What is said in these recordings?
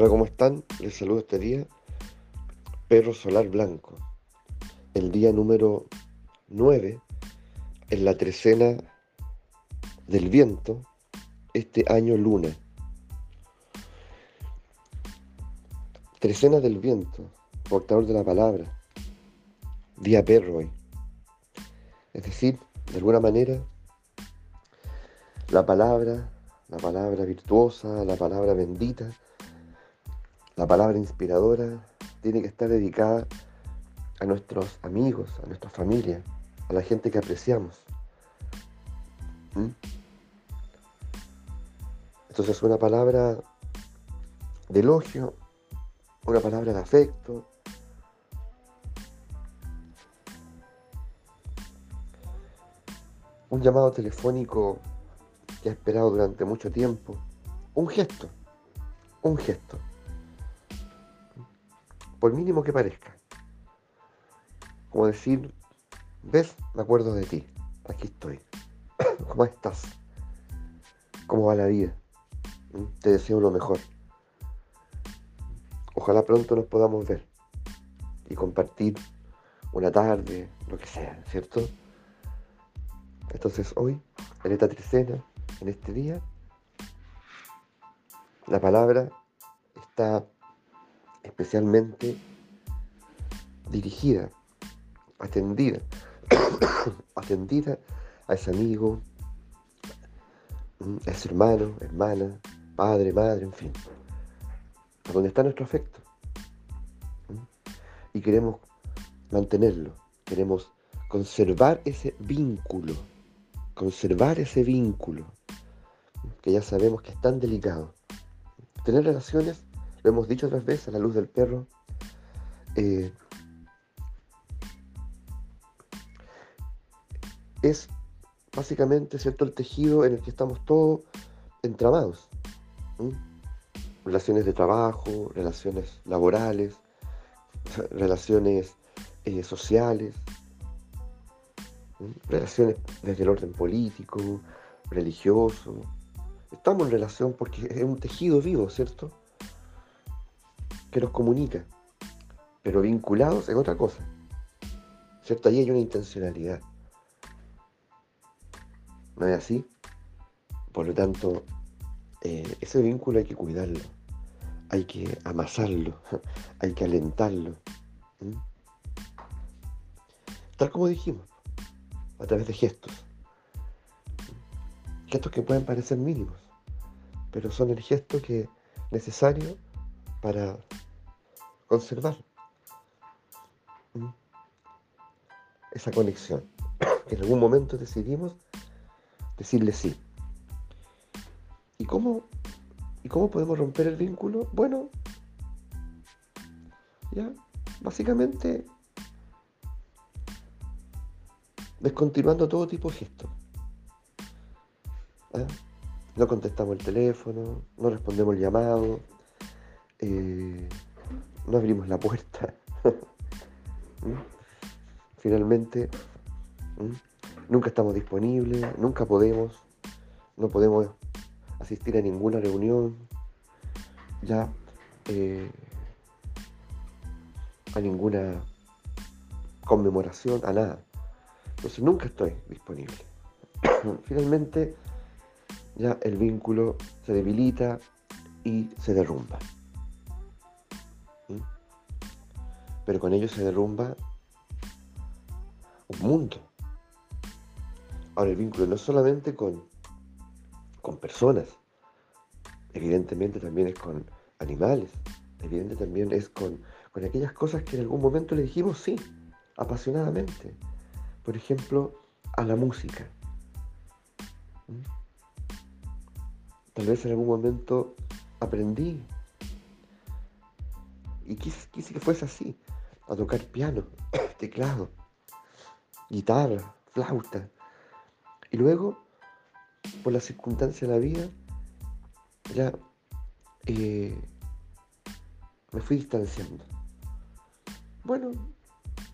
Hola, ¿cómo están? Les saludo este día. Perro Solar Blanco. El día número 9 en la trecena del viento, este año luna. Trecena del viento, portador de la palabra. Día perro hoy. Es decir, de alguna manera, la palabra, la palabra virtuosa, la palabra bendita, la palabra inspiradora tiene que estar dedicada a nuestros amigos, a nuestra familia, a la gente que apreciamos. ¿Mm? Entonces es una palabra de elogio, una palabra de afecto. Un llamado telefónico que ha esperado durante mucho tiempo. Un gesto, un gesto por mínimo que parezca. Como decir, ves, me acuerdo de ti, aquí estoy. ¿Cómo estás? ¿Cómo va la vida? ¿Mm? Te deseo lo mejor. Ojalá pronto nos podamos ver y compartir una tarde, lo que sea, ¿cierto? Entonces hoy, en esta trecena, en este día, la palabra está especialmente dirigida, atendida, atendida a ese amigo, a ese hermano, hermana, padre, madre, en fin, a donde está nuestro afecto. Y queremos mantenerlo, queremos conservar ese vínculo, conservar ese vínculo, que ya sabemos que es tan delicado. Tener relaciones lo hemos dicho otras veces, a la luz del perro. Eh, es básicamente ¿cierto? el tejido en el que estamos todos entramados. Relaciones de trabajo, relaciones laborales, relaciones eh, sociales, relaciones desde el orden político, religioso. Estamos en relación porque es un tejido vivo, ¿cierto? Que nos comunica, pero vinculados en otra cosa. ¿Cierto? Ahí hay una intencionalidad. ¿No es así? Por lo tanto, eh, ese vínculo hay que cuidarlo, hay que amasarlo, hay que alentarlo. Tal como dijimos, a través de gestos. Gestos que pueden parecer mínimos, pero son el gesto que necesario para conservar esa conexión. Que en algún momento decidimos decirle sí. ¿Y cómo, ¿Y cómo podemos romper el vínculo? Bueno, ya, básicamente descontinuando todo tipo de gestos. ¿Ah? No contestamos el teléfono, no respondemos el llamado, eh, no abrimos la puerta. ¿Mm? Finalmente, ¿Mm? nunca estamos disponibles, nunca podemos, no podemos asistir a ninguna reunión, ya eh, a ninguna conmemoración, a nada. Entonces nunca estoy disponible. Finalmente, ya el vínculo se debilita y se derrumba. Pero con ello se derrumba un mundo. Ahora el vínculo no es solamente con, con personas, evidentemente también es con animales, evidentemente también es con, con aquellas cosas que en algún momento le dijimos sí, apasionadamente. Por ejemplo, a la música. ¿Mm? Tal vez en algún momento aprendí y quise, quise que fuese así a tocar piano, teclado, guitarra, flauta. Y luego, por la circunstancia de la vida, ya eh, me fui distanciando. Bueno,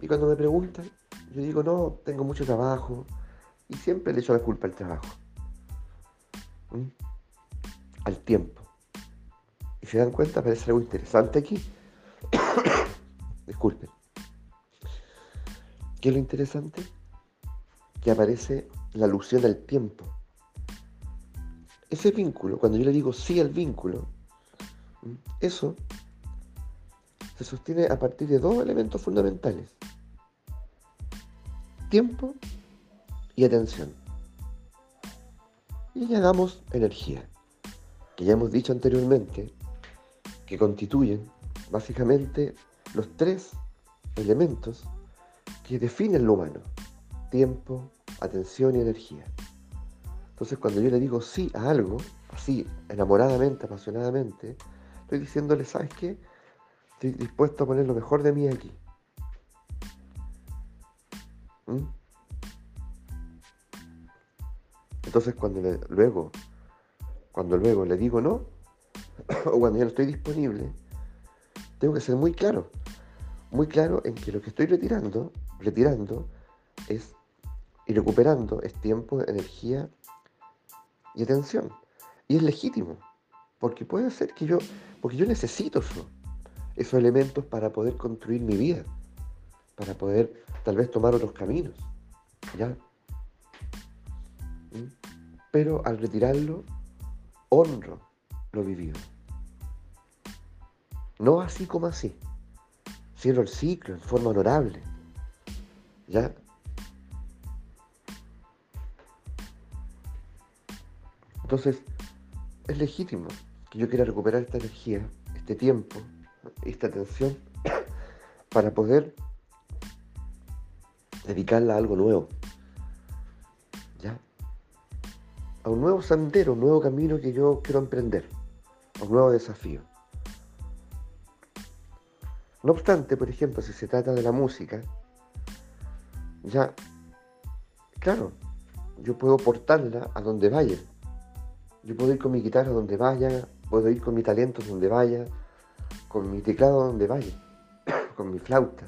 y cuando me preguntan, yo digo, no, tengo mucho trabajo. Y siempre le echo la culpa al trabajo. Al tiempo. Y se dan cuenta, aparece algo interesante aquí. Disculpen. ¿Qué es lo interesante? Que aparece la alusión al tiempo. Ese vínculo, cuando yo le digo sí al vínculo, eso se sostiene a partir de dos elementos fundamentales. Tiempo y atención. Y añadamos energía, que ya hemos dicho anteriormente, que constituyen básicamente los tres elementos que definen lo humano. Tiempo, atención y energía. Entonces cuando yo le digo sí a algo, así, enamoradamente, apasionadamente, estoy diciéndole, ¿sabes qué? Estoy dispuesto a poner lo mejor de mí aquí. ¿Mm? Entonces cuando luego, cuando luego le digo no, o cuando ya no estoy disponible, tengo que ser muy claro, muy claro en que lo que estoy retirando, retirando es y recuperando es tiempo, energía y atención. Y es legítimo, porque puede ser que yo, porque yo necesito eso, esos elementos para poder construir mi vida, para poder tal vez tomar otros caminos, ¿ya? ¿Mm? Pero al retirarlo, honro lo vivido. No así como así. Cierro el ciclo en forma honorable. ¿Ya? Entonces, es legítimo que yo quiera recuperar esta energía, este tiempo, esta atención, para poder dedicarla a algo nuevo. ¿Ya? A un nuevo sendero, un nuevo camino que yo quiero emprender, a un nuevo desafío. No obstante, por ejemplo, si se trata de la música, ya, claro, yo puedo portarla a donde vaya. Yo puedo ir con mi guitarra donde vaya, puedo ir con mi talento donde vaya, con mi teclado donde vaya, con mi flauta.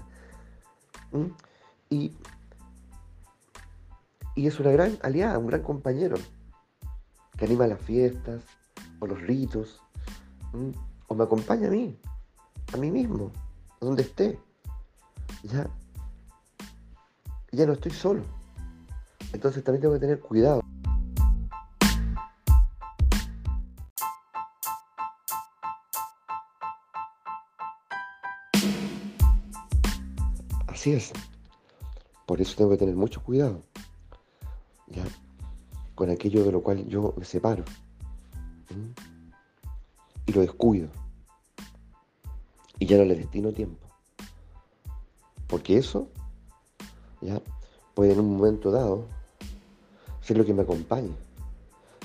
Y, y es una gran aliada, un gran compañero que anima las fiestas o los ritos, o me acompaña a mí, a mí mismo, a donde esté. Ya, ya no estoy solo. Entonces también tengo que tener cuidado. Así es. Por eso tengo que tener mucho cuidado. ¿ya? Con aquello de lo cual yo me separo. Y lo descuido. Y ya no le destino tiempo. Porque eso ya puede en un momento dado ser lo que me acompañe,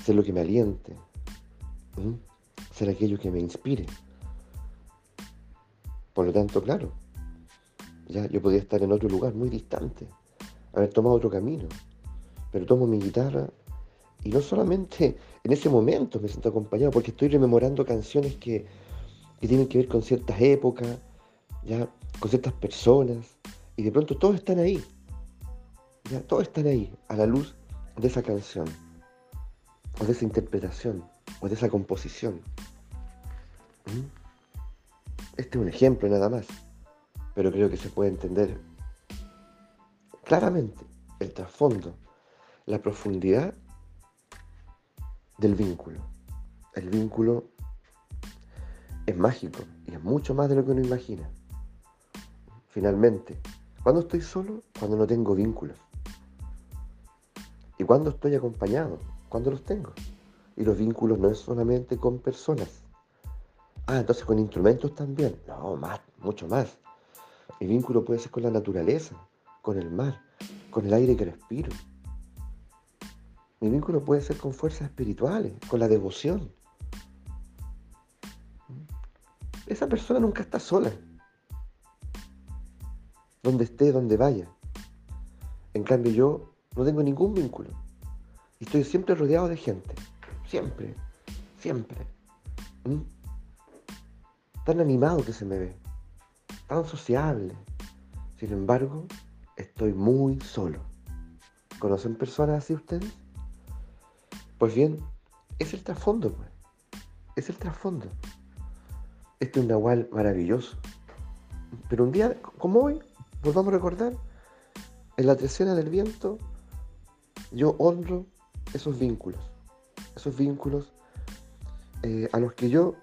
ser lo que me aliente, ser aquello que me inspire. Por lo tanto, claro, ya, yo podía estar en otro lugar muy distante, haber tomado otro camino, pero tomo mi guitarra y no solamente en ese momento me siento acompañado, porque estoy rememorando canciones que, tienen que ver con ciertas épocas, ya, con ciertas personas, y de pronto todos están ahí, ya, todos están ahí, a la luz de esa canción, o de esa interpretación, o de esa composición. ¿Mm? Este es un ejemplo nada más pero creo que se puede entender claramente el trasfondo, la profundidad del vínculo. El vínculo es mágico y es mucho más de lo que uno imagina. Finalmente, cuando estoy solo? Cuando no tengo vínculos. ¿Y cuando estoy acompañado? Cuando los tengo. Y los vínculos no es solamente con personas. Ah, entonces con instrumentos también. No, más, mucho más. Mi vínculo puede ser con la naturaleza, con el mar, con el aire que respiro. Mi vínculo puede ser con fuerzas espirituales, con la devoción. Esa persona nunca está sola. Donde esté, donde vaya. En cambio yo no tengo ningún vínculo. Y estoy siempre rodeado de gente. Siempre. Siempre. ¿Mm? Tan animado que se me ve tan sociable. Sin embargo, estoy muy solo. ¿Conocen personas así ustedes? Pues bien, es el trasfondo, pues. Es el trasfondo. Este es un Nahual maravilloso. Pero un día como hoy, volvamos a recordar, en la tracción del viento, yo honro esos vínculos. Esos vínculos eh, a los que yo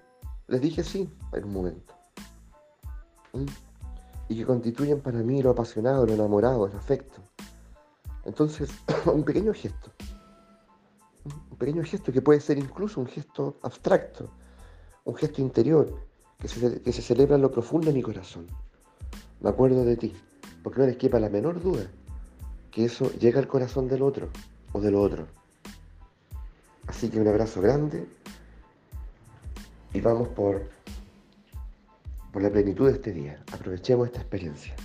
les dije sí en un momento. Y que constituyen para mí lo apasionado, lo enamorado, el afecto. Entonces, un pequeño gesto. Un pequeño gesto que puede ser incluso un gesto abstracto, un gesto interior, que se, celebra en lo profundo de mi corazón. Me acuerdo de ti, porque no les quepa la menor duda que eso llega al corazón del otro o del otro. Así que un abrazo grande y vamos por, por la plenitud de este día. Aprovechemos esta experiencia.